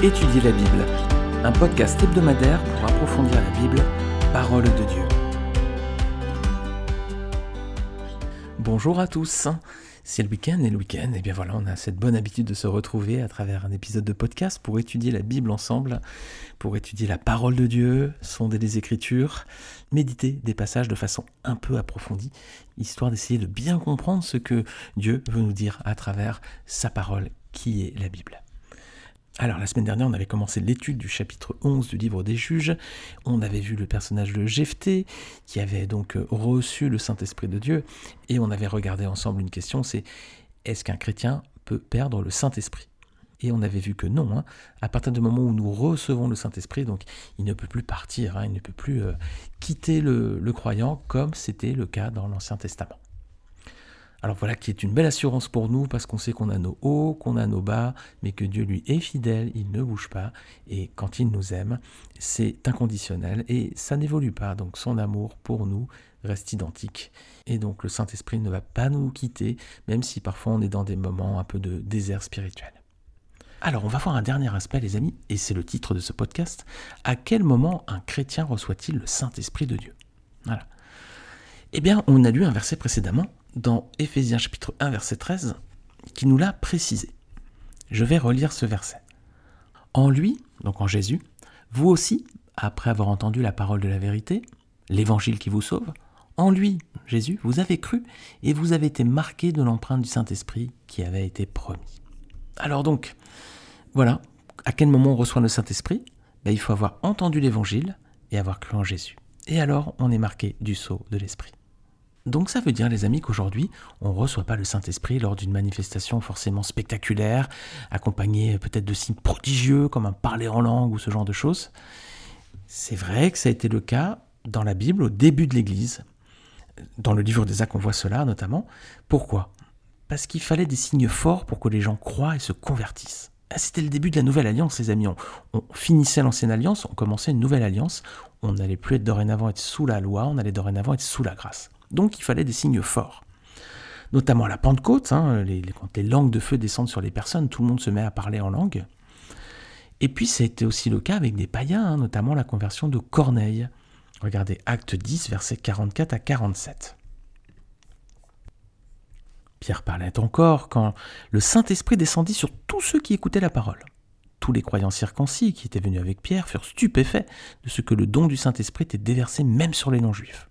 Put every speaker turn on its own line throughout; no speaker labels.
Étudier la Bible, un podcast hebdomadaire pour approfondir la Bible, parole de Dieu. Bonjour à tous. C'est le week-end et le week-end, et eh bien voilà, on a cette bonne habitude de se retrouver à travers un épisode de podcast pour étudier la Bible ensemble, pour étudier la parole de Dieu, sonder les Écritures, méditer des passages de façon un peu approfondie, histoire d'essayer de bien comprendre ce que Dieu veut nous dire à travers sa parole qui est la Bible. Alors, la semaine dernière, on avait commencé l'étude du chapitre 11 du livre des juges. On avait vu le personnage de Jephthé, qui avait donc euh, reçu le Saint-Esprit de Dieu. Et on avait regardé ensemble une question, c'est est-ce qu'un chrétien peut perdre le Saint-Esprit? Et on avait vu que non, hein. à partir du moment où nous recevons le Saint-Esprit, donc il ne peut plus partir, hein. il ne peut plus euh, quitter le croyant comme c'était le cas dans l'Ancien Testament. Alors voilà qui est une belle assurance pour nous parce qu'on sait qu'on a nos hauts, qu'on a nos bas, mais que Dieu lui est fidèle, il ne bouge pas et quand il nous aime, c'est inconditionnel et ça n'évolue pas. Donc son amour pour nous reste identique et donc le Saint-Esprit ne va pas nous quitter même si parfois on est dans des moments un peu de désert spirituel. Alors on va voir un dernier aspect les amis et c'est le titre de ce podcast. À quel moment un chrétien reçoit-il le Saint-Esprit de Dieu? Voilà. Eh bien, on a lu un verset précédemment dans Éphésiens chapitre 1 verset 13 qui nous l'a précisé. Je vais relire ce verset. En lui, donc en Jésus, vous aussi, après avoir entendu la parole de la vérité, l'évangile qui vous sauve, en lui, Jésus, vous avez cru et vous avez été marqué de l'empreinte du Saint-Esprit qui avait été promis. Alors donc, voilà, à quel moment on reçoit le Saint-Esprit ben, Il faut avoir entendu l'évangile et avoir cru en Jésus. Et alors, on est marqué du sceau de l'Esprit. Donc ça veut dire, les amis, qu'aujourd'hui, on ne reçoit pas le Saint-Esprit lors d'une manifestation forcément spectaculaire, accompagnée peut-être de signes prodigieux comme un parler en langue ou ce genre de choses. C'est vrai que ça a été le cas dans la Bible au début de l'Église. Dans le livre des Actes, on voit cela notamment. Pourquoi? Parce qu'il fallait des signes forts pour que les gens croient et se convertissent. Ah, c'était le début de la nouvelle alliance, les amis. On, finissait l'ancienne alliance, on commençait une nouvelle alliance. On n'allait plus être dorénavant être sous la loi, on allait dorénavant être sous la grâce. Donc il fallait des signes forts. Notamment la Pentecôte, hein, quand les langues de feu descendent sur les personnes, tout le monde se met à parler en langue. Et puis c'était aussi le cas avec des païens, hein, notamment la conversion de Corneille. Regardez Acte 10, versets 44 à 47. Pierre parlait encore quand le Saint-Esprit descendit sur tous ceux qui écoutaient la parole. Tous les croyants circoncis qui étaient venus avec Pierre furent stupéfaits de ce que le don du Saint-Esprit était déversé même sur les non-juifs.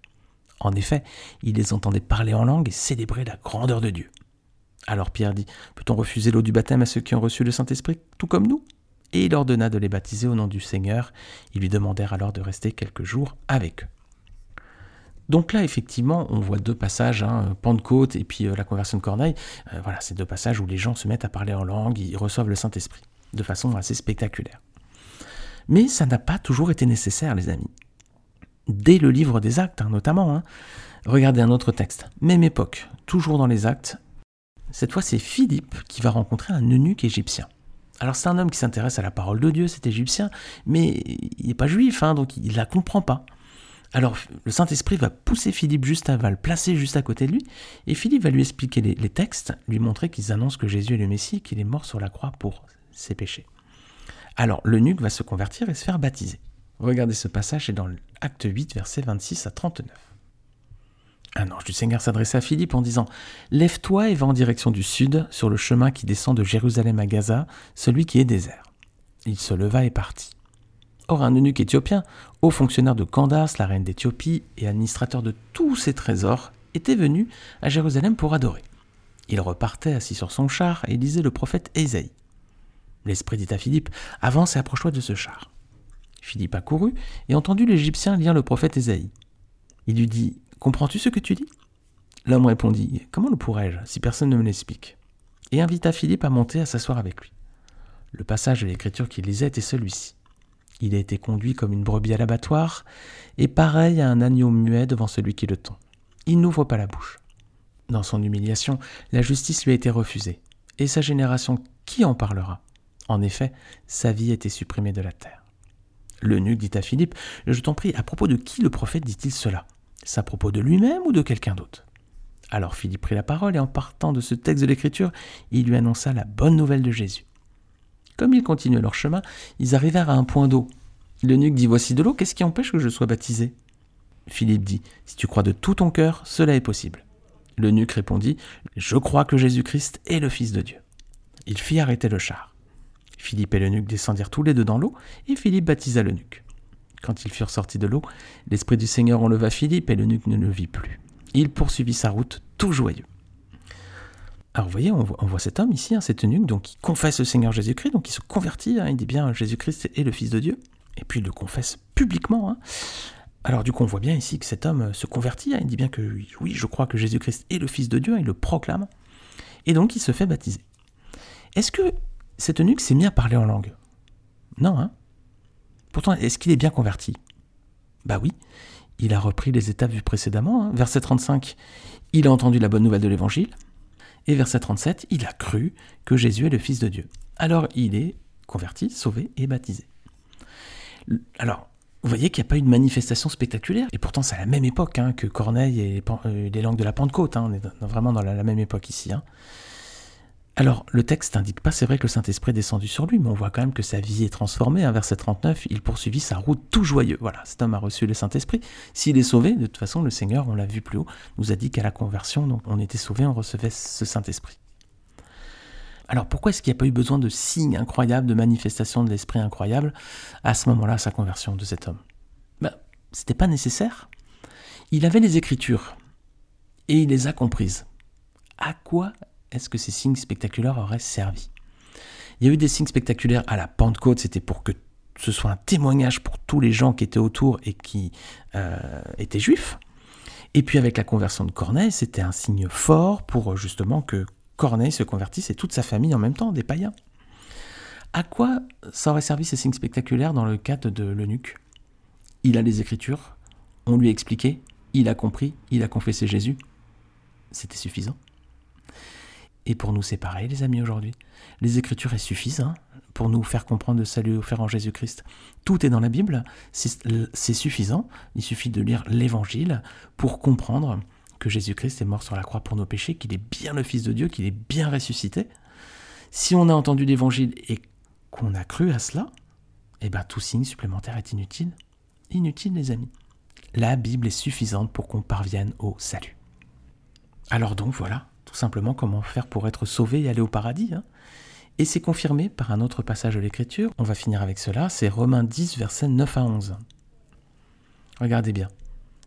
En effet, ils les entendaient parler en langue et célébrer la grandeur de Dieu. Alors Pierre dit, peut-on refuser l'eau du baptême à ceux qui ont reçu le Saint-Esprit, tout comme nous? Et il ordonna de les baptiser au nom du Seigneur. Ils lui demandèrent alors de rester quelques jours avec eux. Donc là, effectivement, on voit deux passages, hein, Pentecôte et puis euh, la conversion de Corneille. Euh, voilà, c'est deux passages où les gens se mettent à parler en langue, ils reçoivent le Saint-Esprit, de façon assez spectaculaire. Mais ça n'a pas toujours été nécessaire, les amis dès le livre des actes hein, notamment. Hein. Regardez un autre texte, même époque, toujours dans les actes. Cette fois, c'est Philippe qui va rencontrer un eunuque égyptien. Alors c'est un homme qui s'intéresse à la parole de Dieu, c'est égyptien, mais il n'est pas juif, hein, donc il ne la comprend pas. Alors le Saint-Esprit va pousser Philippe juste à, va le placer juste à côté de lui, et Philippe va lui expliquer les, les textes, lui montrer qu'ils annoncent que Jésus est le Messie, qu'il est mort sur la croix pour ses péchés. Alors l'eunuque va se convertir et se faire baptiser. Regardez ce passage, c'est dans l'acte 8, versets 26 à 39. Un ange du Seigneur s'adressa à Philippe en disant Lève-toi et va en direction du sud, sur le chemin qui descend de Jérusalem à Gaza, celui qui est désert. Il se leva et partit. Or, un eunuque éthiopien, haut fonctionnaire de Candace, la reine d'Éthiopie, et administrateur de tous ses trésors, était venu à Jérusalem pour adorer. Il repartait assis sur son char et lisait le prophète Ésaïe. L'esprit dit à Philippe Avance et approche-toi de ce char. Philippe accourut et entendit l'Égyptien lire le prophète Ésaïe. Il lui dit Comprends-tu ce que tu dis? L'homme répondit Comment le pourrais-je si personne ne me l'explique? Et invita Philippe à monter à s'asseoir avec lui. Le passage de l'écriture qu'il lisait était celui-ci. Il a été conduit comme une brebis à l'abattoir, et pareil à un agneau muet devant celui qui le tond. Il n'ouvre pas la bouche. Dans son humiliation, la justice lui a été refusée. Et sa génération, qui en parlera? En effet, sa vie a été supprimée de la terre. L'eunuque dit à Philippe Je t'en prie, à propos de qui le prophète dit-il cela? C'est à propos de lui-même ou de quelqu'un d'autre? Alors Philippe prit la parole et en partant de ce texte de l'Écriture, il lui annonça la bonne nouvelle de Jésus. Comme ils continuaient leur chemin, ils arrivèrent à un point d'eau. L'eunuque dit Voici de l'eau, qu'est-ce qui empêche que je sois baptisé? Philippe dit Si tu crois de tout ton cœur, cela est possible. L'eunuque répondit Je crois que Jésus-Christ est le Fils de Dieu. Il fit arrêter le char. Philippe et l'eunuque descendirent tous les deux dans l'eau, et Philippe baptisa l'eunuque. Quand ils furent sortis de l'eau, l'Esprit du Seigneur enleva Philippe, et l'eunuque ne le vit plus. Il poursuivit sa route, tout joyeux. Alors vous voyez, on voit, cet homme ici, hein, cet eunuque, donc qui confesse le Seigneur Jésus-Christ, donc il se convertit, hein, il dit bien Jésus-Christ est le Fils de Dieu, et puis il le confesse publiquement. Hein. Alors du coup, on voit bien ici que cet homme euh, se convertit, il dit bien que oui, je crois que Jésus-Christ est le Fils de Dieu, il le proclame, et donc il se fait baptiser. Est-ce que cet eunuque s'est mis à parler en langue Non, hein Pourtant, est-ce qu'il est bien converti? Bah oui, il a repris les étapes vues précédemment. Hein. Verset 35, il a entendu la bonne nouvelle de l'Évangile. Et verset 37, il a cru que Jésus est le Fils de Dieu. Alors il est converti, sauvé et baptisé. Alors, vous voyez qu'il n'y a pas eu de manifestation spectaculaire, et pourtant c'est à la même époque hein, que Corneille et les, euh, langues de la Pentecôte, hein. on est vraiment dans la, même époque ici. Alors, le texte n'indique pas, c'est vrai que le Saint-Esprit est descendu sur lui, mais on voit quand même que sa vie est transformée. Hein, verset 39, il poursuivit sa route tout joyeux. Voilà, cet homme a reçu le Saint-Esprit. S'il est sauvé, de toute façon, le Seigneur, on l'a vu plus haut, nous a dit qu'à la conversion, donc on était sauvé, on recevait ce Saint-Esprit. Alors pourquoi est-ce qu'il n'y a pas eu besoin de signes incroyables, de manifestations de l'Esprit incroyable à ce moment-là, à sa conversion de cet homme? Ben, C'était pas nécessaire. Il avait les Écritures et il les a comprises. À quoi est-ce que ces signes spectaculaires auraient servi? Il y a eu des signes spectaculaires à la Pentecôte, c'était pour que ce soit un témoignage pour tous les gens qui étaient autour et qui euh, étaient juifs. Et puis avec la conversion de Corneille, c'était un signe fort pour justement que Corneille se convertisse et toute sa famille en même temps, des païens. À quoi ça aurait servi ces signes spectaculaires dans le cadre de l'eunuque? Il a les Écritures, on lui a expliqué, il a compris, il a confessé Jésus. C'était suffisant? Et pour nous séparer, les amis, aujourd'hui. Les Écritures suffisent hein, pour nous faire comprendre le salut offert en Jésus-Christ. Tout est dans la Bible, c'est suffisant. Il suffit de lire l'Évangile pour comprendre que Jésus-Christ est mort sur la croix pour nos péchés, qu'il est bien le Fils de Dieu, qu'il est bien ressuscité. Si on a entendu l'Évangile et qu'on a cru à cela, eh bien tout signe supplémentaire est inutile. Inutile, les amis. La Bible est suffisante pour qu'on parvienne au salut. Alors donc voilà, tout simplement comment faire pour être sauvé et aller au paradis. Hein. Et c'est confirmé par un autre passage de l'Écriture, on va finir avec cela, c'est Romains 10, versets 9 à 11. Regardez bien.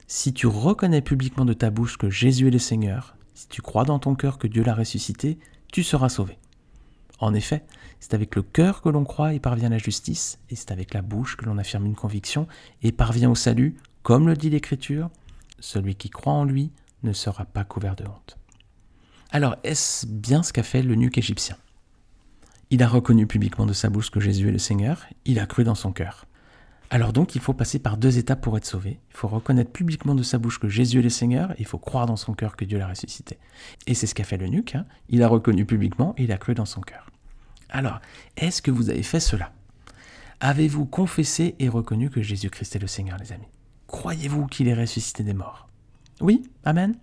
Si tu reconnais publiquement de ta bouche que Jésus est le Seigneur, si tu crois dans ton cœur que Dieu l'a ressuscité, tu seras sauvé. En effet, c'est avec le cœur que l'on croit et parvient à la justice, et c'est avec la bouche que l'on affirme une conviction et parvient au salut, comme le dit l'Écriture, celui qui croit en lui ne sera pas couvert de honte. Alors, est-ce bien ce qu'a fait le nuque égyptien? Il a reconnu publiquement de sa bouche que Jésus est le Seigneur, il a cru dans son cœur. Alors donc, il faut passer par deux étapes pour être sauvé. Il faut reconnaître publiquement de sa bouche que Jésus est le Seigneur, il faut croire dans son cœur que Dieu l'a ressuscité. Et c'est ce qu'a fait le nuque, hein. il a reconnu publiquement et il a cru dans son cœur. Alors, est-ce que vous avez fait cela? Avez-vous confessé et reconnu que Jésus-Christ est le Seigneur, les amis? Croyez-vous qu'il est ressuscité des morts? Oui? Amen?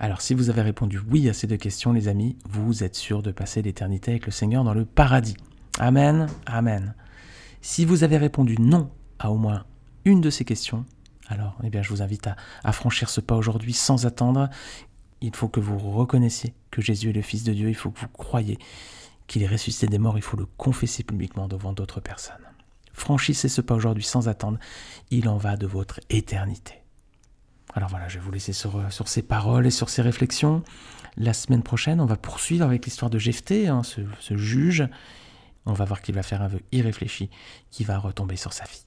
Alors si vous avez répondu oui à ces deux questions, les amis, vous êtes sûr de passer l'éternité avec le Seigneur dans le paradis. Amen, amen. Si vous avez répondu non à au moins une de ces questions, alors eh bien, je vous invite à, franchir ce pas aujourd'hui sans attendre. Il faut que vous reconnaissiez que Jésus est le Fils de Dieu, il faut que vous croyez qu'il est ressuscité des morts, il faut le confesser publiquement devant d'autres personnes. Franchissez ce pas aujourd'hui sans attendre, il en va de votre éternité. Alors voilà, je vais vous laisser sur, sur ces paroles et sur ces réflexions. La semaine prochaine, on va poursuivre avec l'histoire de Jephthé, hein, ce, ce, juge. On va voir qu'il va faire un vœu irréfléchi qui va retomber sur sa fille.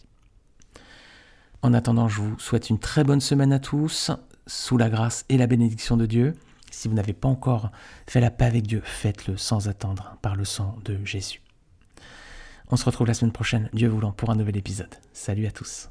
En attendant, je vous souhaite une très bonne semaine à tous, sous la grâce et la bénédiction de Dieu. Si vous n'avez pas encore fait la paix avec Dieu, faites-le sans attendre par le sang de Jésus. On se retrouve la semaine prochaine, Dieu voulant, pour un nouvel épisode. Salut à tous.